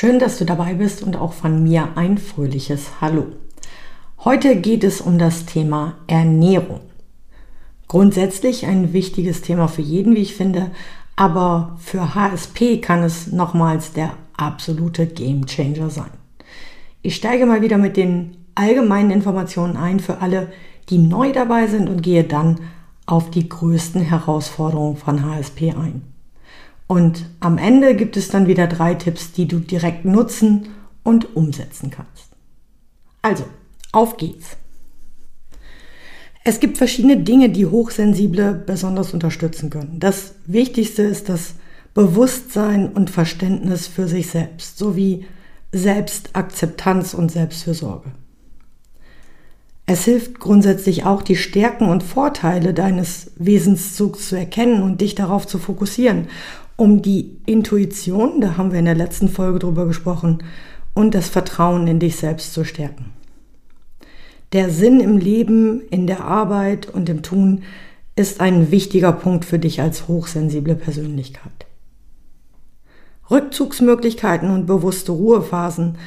Schön, dass du dabei bist und auch von mir ein fröhliches Hallo. Heute geht es um das Thema Ernährung. Grundsätzlich ein wichtiges Thema für jeden, wie ich finde, aber für HSP kann es nochmals der absolute Game Changer sein. Ich steige mal wieder mit den allgemeinen Informationen ein für alle, die neu dabei sind und gehe dann auf die größten Herausforderungen von HSP ein. Und am Ende gibt es dann wieder drei Tipps, die du direkt nutzen und umsetzen kannst. Also, auf geht's. Es gibt verschiedene Dinge, die Hochsensible besonders unterstützen können. Das Wichtigste ist das Bewusstsein und Verständnis für sich selbst sowie Selbstakzeptanz und Selbstfürsorge. Es hilft grundsätzlich auch, die Stärken und Vorteile deines Wesenszugs zu erkennen und dich darauf zu fokussieren um die Intuition, da haben wir in der letzten Folge drüber gesprochen, und das Vertrauen in dich selbst zu stärken. Der Sinn im Leben, in der Arbeit und im Tun ist ein wichtiger Punkt für dich als hochsensible Persönlichkeit. Rückzugsmöglichkeiten und bewusste Ruhephasen,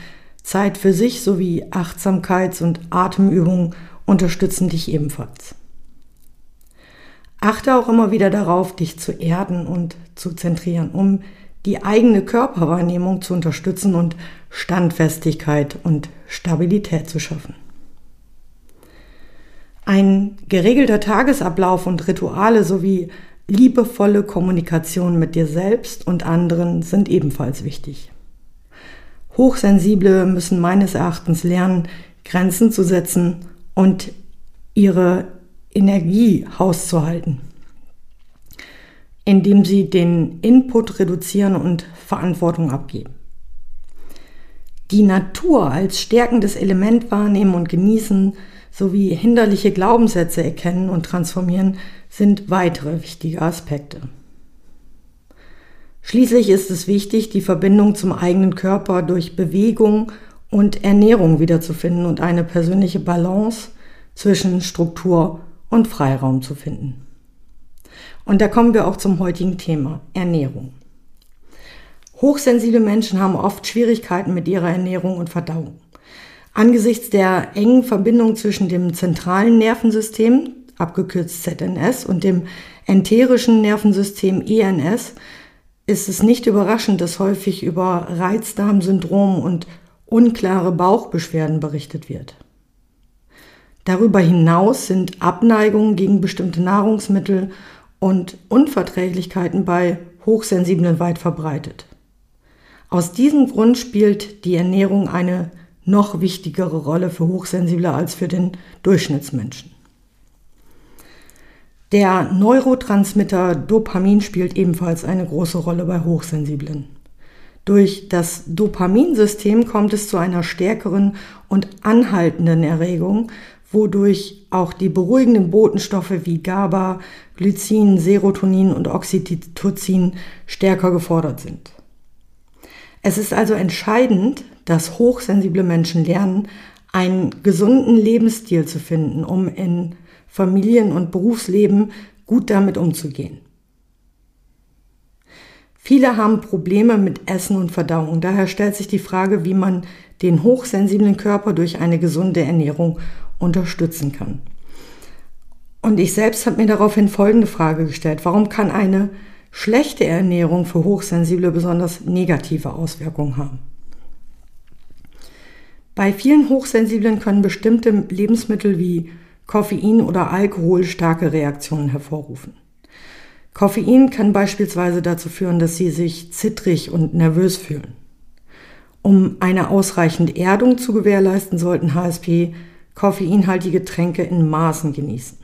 Zeit für sich sowie Achtsamkeits- und Atemübungen unterstützen dich ebenfalls. Achte auch immer wieder darauf, dich zu erden und zu zentrieren, um die eigene Körperwahrnehmung zu unterstützen und Standfestigkeit und Stabilität zu schaffen. Ein geregelter Tagesablauf und Rituale sowie liebevolle Kommunikation mit dir selbst und anderen sind ebenfalls wichtig. Hochsensible müssen meines Erachtens lernen, Grenzen zu setzen und ihre Energie hauszuhalten, indem sie den Input reduzieren und Verantwortung abgeben. Die Natur als stärkendes Element wahrnehmen und genießen sowie hinderliche Glaubenssätze erkennen und transformieren sind weitere wichtige Aspekte. Schließlich ist es wichtig, die Verbindung zum eigenen Körper durch Bewegung und Ernährung wiederzufinden und eine persönliche Balance zwischen Struktur und Freiraum zu finden. Und da kommen wir auch zum heutigen Thema, Ernährung. Hochsensible Menschen haben oft Schwierigkeiten mit ihrer Ernährung und Verdauung. Angesichts der engen Verbindung zwischen dem zentralen Nervensystem, abgekürzt ZNS, und dem enterischen Nervensystem ENS, ist es nicht überraschend, dass häufig über Reizdarmsyndrom und unklare Bauchbeschwerden berichtet wird. Darüber hinaus sind Abneigungen gegen bestimmte Nahrungsmittel und Unverträglichkeiten bei Hochsensiblen weit verbreitet. Aus diesem Grund spielt die Ernährung eine noch wichtigere Rolle für Hochsensible als für den Durchschnittsmenschen. Der Neurotransmitter Dopamin spielt ebenfalls eine große Rolle bei Hochsensiblen. Durch das Dopaminsystem kommt es zu einer stärkeren und anhaltenden Erregung, wodurch auch die beruhigenden Botenstoffe wie GABA, Glycin, Serotonin und Oxytocin stärker gefordert sind. Es ist also entscheidend, dass hochsensible Menschen lernen, einen gesunden Lebensstil zu finden, um in Familien- und Berufsleben gut damit umzugehen. Viele haben Probleme mit Essen und Verdauung. Daher stellt sich die Frage, wie man den hochsensiblen Körper durch eine gesunde Ernährung unterstützen kann. Und ich selbst habe mir daraufhin folgende Frage gestellt. Warum kann eine schlechte Ernährung für Hochsensible besonders negative Auswirkungen haben? Bei vielen Hochsensiblen können bestimmte Lebensmittel wie Koffein oder Alkohol starke Reaktionen hervorrufen. Koffein kann beispielsweise dazu führen, dass sie sich zittrig und nervös fühlen. Um eine ausreichende Erdung zu gewährleisten, sollten HSP koffeinhaltige Getränke in Maßen genießen.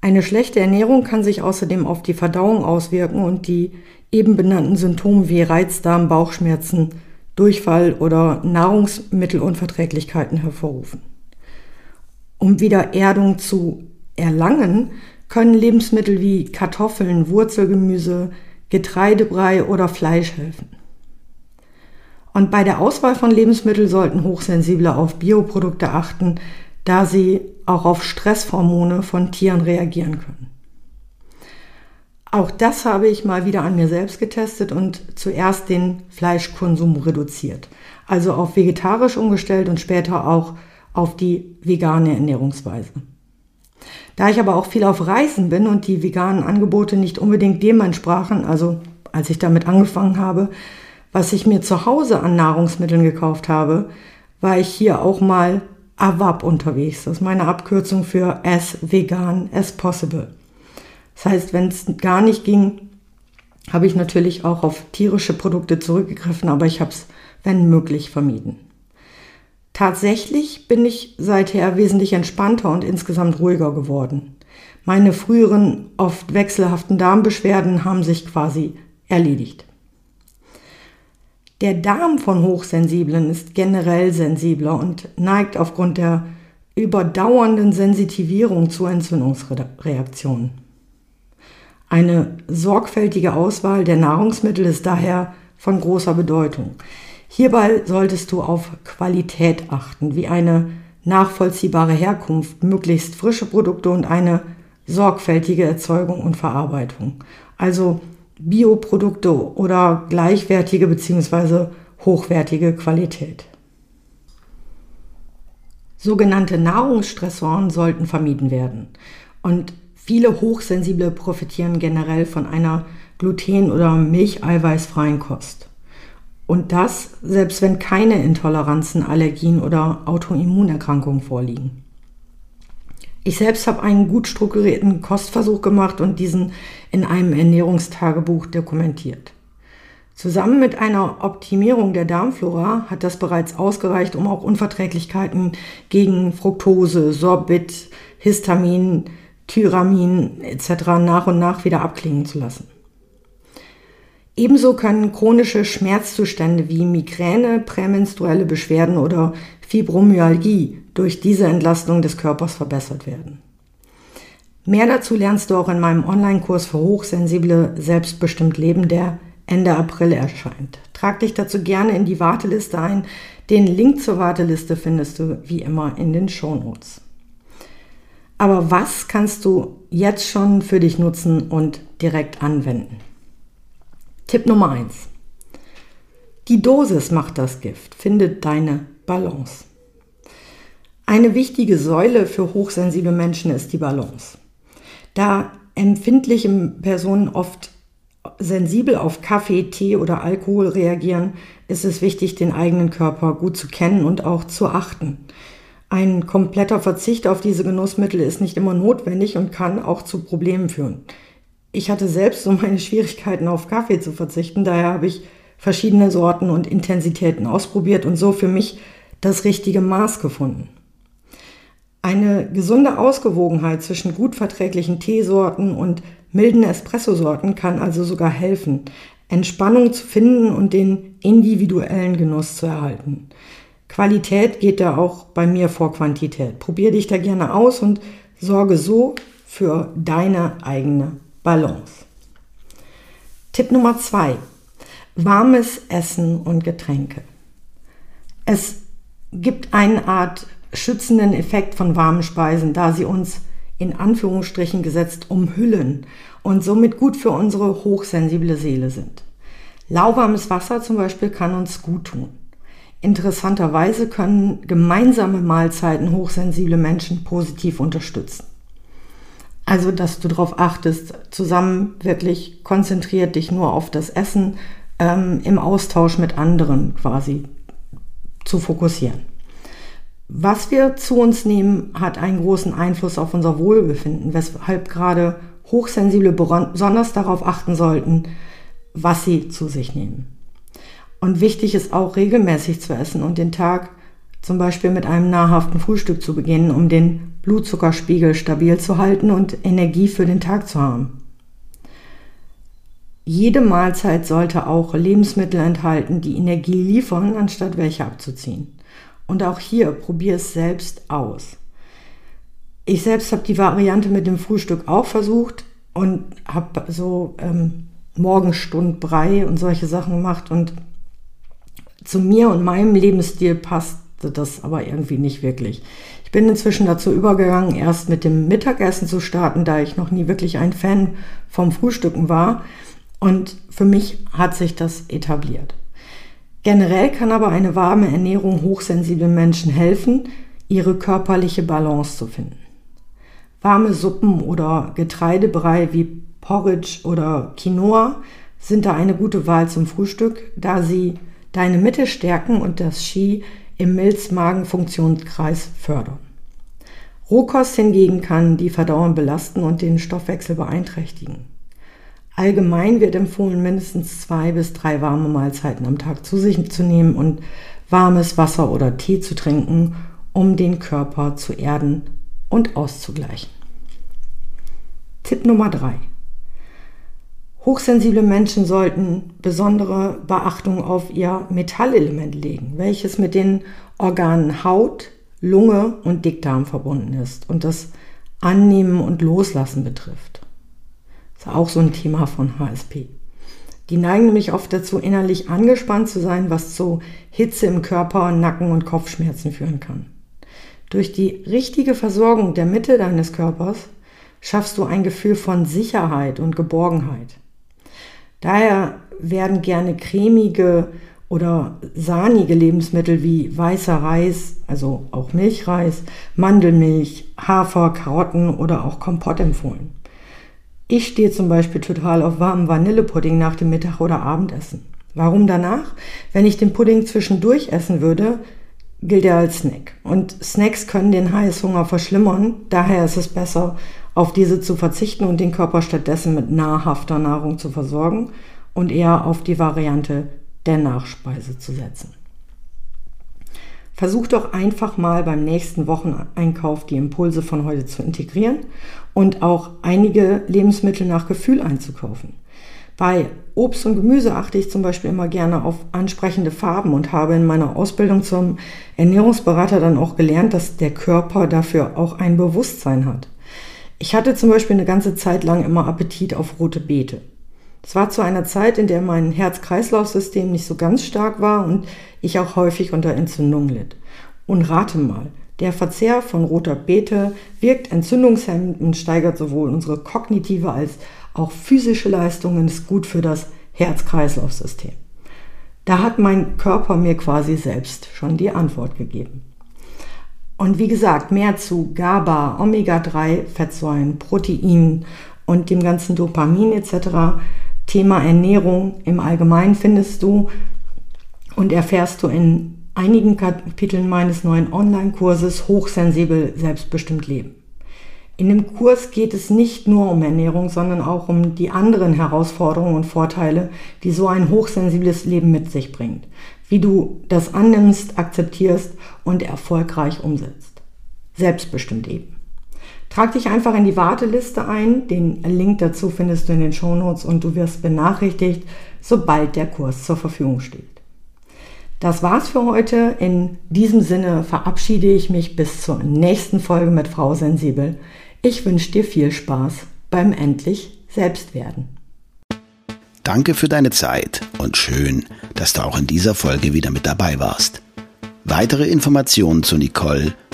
Eine schlechte Ernährung kann sich außerdem auf die Verdauung auswirken und die eben benannten Symptome wie Reizdarm, Bauchschmerzen Durchfall oder Nahrungsmittelunverträglichkeiten hervorrufen. Um wieder Erdung zu erlangen, können Lebensmittel wie Kartoffeln, Wurzelgemüse, Getreidebrei oder Fleisch helfen. Und bei der Auswahl von Lebensmitteln sollten Hochsensible auf Bioprodukte achten, da sie auch auf Stresshormone von Tieren reagieren können. Auch das habe ich mal wieder an mir selbst getestet und zuerst den Fleischkonsum reduziert. Also auf vegetarisch umgestellt und später auch auf die vegane Ernährungsweise. Da ich aber auch viel auf Reisen bin und die veganen Angebote nicht unbedingt dem entsprachen, also als ich damit angefangen habe, was ich mir zu Hause an Nahrungsmitteln gekauft habe, war ich hier auch mal AWAP unterwegs. Das ist meine Abkürzung für as vegan as possible. Das heißt, wenn es gar nicht ging, habe ich natürlich auch auf tierische Produkte zurückgegriffen, aber ich habe es, wenn möglich, vermieden. Tatsächlich bin ich seither wesentlich entspannter und insgesamt ruhiger geworden. Meine früheren, oft wechselhaften Darmbeschwerden haben sich quasi erledigt. Der Darm von Hochsensiblen ist generell sensibler und neigt aufgrund der überdauernden Sensitivierung zu Entzündungsreaktionen. Eine sorgfältige Auswahl der Nahrungsmittel ist daher von großer Bedeutung. Hierbei solltest du auf Qualität achten, wie eine nachvollziehbare Herkunft, möglichst frische Produkte und eine sorgfältige Erzeugung und Verarbeitung. Also Bioprodukte oder gleichwertige bzw. hochwertige Qualität. Sogenannte Nahrungsstressoren sollten vermieden werden. Und viele Hochsensible profitieren generell von einer gluten- oder milcheiweißfreien Kost. Und das, selbst wenn keine Intoleranzen, Allergien oder Autoimmunerkrankungen vorliegen. Ich selbst habe einen gut strukturierten Kostversuch gemacht und diesen in einem Ernährungstagebuch dokumentiert. Zusammen mit einer Optimierung der Darmflora hat das bereits ausgereicht, um auch Unverträglichkeiten gegen Fructose, Sorbit, Histamin, Tyramin etc. nach und nach wieder abklingen zu lassen. Ebenso können chronische Schmerzzustände wie Migräne, prämenstruelle Beschwerden oder Fibromyalgie durch diese Entlastung des Körpers verbessert werden. Mehr dazu lernst du auch in meinem Online-Kurs für Hochsensible Selbstbestimmt Leben, der Ende April erscheint. Trag dich dazu gerne in die Warteliste ein. Den Link zur Warteliste findest du wie immer in den Shownotes. Aber was kannst du jetzt schon für dich nutzen und direkt anwenden? Tipp Nummer 1. Die Dosis macht das Gift. Findet deine Balance. Eine wichtige Säule für hochsensible Menschen ist die Balance. Da empfindliche Personen oft sensibel auf Kaffee, Tee oder Alkohol reagieren, ist es wichtig, den eigenen Körper gut zu kennen und auch zu achten. Ein kompletter Verzicht auf diese Genussmittel ist nicht immer notwendig und kann auch zu Problemen führen ich hatte selbst so meine Schwierigkeiten auf Kaffee zu verzichten. Daher habe ich verschiedene Sorten und Intensitäten ausprobiert und so für mich das richtige Maß gefunden. Eine gesunde Ausgewogenheit zwischen gut verträglichen Teesorten und milden Espressosorten kann also sogar helfen, Entspannung zu finden und den individuellen Genuss zu erhalten. Qualität geht da auch bei mir vor Quantität. Probier dich da gerne aus und sorge so für deine eigene Balance. Tipp Nummer zwei. Warmes Essen und Getränke. Es gibt eine Art schützenden Effekt von warmen Speisen, da sie uns in Anführungsstrichen gesetzt umhüllen und somit gut für unsere hochsensible Seele sind. Lauwarmes Wasser zum Beispiel kann uns gut tun. Interessanterweise können gemeinsame Mahlzeiten hochsensible Menschen positiv unterstützen. Also, dass du darauf achtest, zusammen wirklich konzentriert dich nur auf das Essen ähm, im Austausch mit anderen quasi zu fokussieren. Was wir zu uns nehmen, hat einen großen Einfluss auf unser Wohlbefinden, weshalb gerade Hochsensible besonders darauf achten sollten, was sie zu sich nehmen. Und wichtig ist auch regelmäßig zu essen und den Tag zum Beispiel mit einem nahrhaften Frühstück zu beginnen, um den Blutzuckerspiegel stabil zu halten und Energie für den Tag zu haben. Jede Mahlzeit sollte auch Lebensmittel enthalten, die Energie liefern, anstatt welche abzuziehen. Und auch hier probier es selbst aus. Ich selbst habe die Variante mit dem Frühstück auch versucht und habe so ähm, Morgenstundbrei und solche Sachen gemacht und zu mir und meinem Lebensstil passte das aber irgendwie nicht wirklich. Ich bin inzwischen dazu übergegangen, erst mit dem Mittagessen zu starten, da ich noch nie wirklich ein Fan vom Frühstücken war. Und für mich hat sich das etabliert. Generell kann aber eine warme Ernährung hochsensiblen Menschen helfen, ihre körperliche Balance zu finden. Warme Suppen oder Getreidebrei wie Porridge oder Quinoa sind da eine gute Wahl zum Frühstück, da sie deine Mitte stärken und das Qi im Milz-Magen-Funktionskreis fördern. Rohkost hingegen kann die Verdauung belasten und den Stoffwechsel beeinträchtigen. Allgemein wird empfohlen, mindestens zwei bis drei warme Mahlzeiten am Tag zu sich zu nehmen und warmes Wasser oder Tee zu trinken, um den Körper zu erden und auszugleichen. Tipp Nummer drei: Hochsensible Menschen sollten besondere Beachtung auf ihr Metallelement legen, welches mit den Organen Haut, Lunge und Dickdarm verbunden ist und das Annehmen und Loslassen betrifft. Das ist auch so ein Thema von HSP. Die neigen nämlich oft dazu, innerlich angespannt zu sein, was zu Hitze im Körper, Nacken und Kopfschmerzen führen kann. Durch die richtige Versorgung der Mitte deines Körpers schaffst du ein Gefühl von Sicherheit und Geborgenheit. Daher werden gerne cremige oder sahnige Lebensmittel wie weißer Reis, also auch Milchreis, Mandelmilch, Hafer, Karotten oder auch Kompott empfohlen. Ich stehe zum Beispiel total auf warmen Vanillepudding nach dem Mittag- oder Abendessen. Warum danach? Wenn ich den Pudding zwischendurch essen würde, gilt er als Snack. Und Snacks können den Heißhunger verschlimmern. Daher ist es besser, auf diese zu verzichten und den Körper stattdessen mit nahrhafter Nahrung zu versorgen und eher auf die Variante der Nachspeise zu setzen. Versuch doch einfach mal beim nächsten Wocheneinkauf die Impulse von heute zu integrieren und auch einige Lebensmittel nach Gefühl einzukaufen. Bei Obst und Gemüse achte ich zum Beispiel immer gerne auf ansprechende Farben und habe in meiner Ausbildung zum Ernährungsberater dann auch gelernt, dass der Körper dafür auch ein Bewusstsein hat. Ich hatte zum Beispiel eine ganze Zeit lang immer Appetit auf rote Beete. Es war zu einer Zeit, in der mein Herz-Kreislauf-System nicht so ganz stark war und ich auch häufig unter Entzündung litt. Und rate mal, der Verzehr von roter Beete wirkt entzündungshemmend und steigert sowohl unsere kognitive als auch physische Leistung und ist gut für das Herz-Kreislauf-System. Da hat mein Körper mir quasi selbst schon die Antwort gegeben. Und wie gesagt, mehr zu GABA, Omega-3-Fettsäuren, Proteinen und dem ganzen Dopamin etc. Thema Ernährung im Allgemeinen findest du und erfährst du in einigen Kapiteln meines neuen Online-Kurses Hochsensibel selbstbestimmt leben. In dem Kurs geht es nicht nur um Ernährung, sondern auch um die anderen Herausforderungen und Vorteile, die so ein hochsensibles Leben mit sich bringt. Wie du das annimmst, akzeptierst und erfolgreich umsetzt. Selbstbestimmt eben. Trag dich einfach in die Warteliste ein. Den Link dazu findest du in den Shownotes und du wirst benachrichtigt, sobald der Kurs zur Verfügung steht. Das war's für heute. In diesem Sinne verabschiede ich mich bis zur nächsten Folge mit Frau Sensibel. Ich wünsche dir viel Spaß beim endlich Selbstwerden. Danke für deine Zeit und schön, dass du auch in dieser Folge wieder mit dabei warst. Weitere Informationen zu Nicole,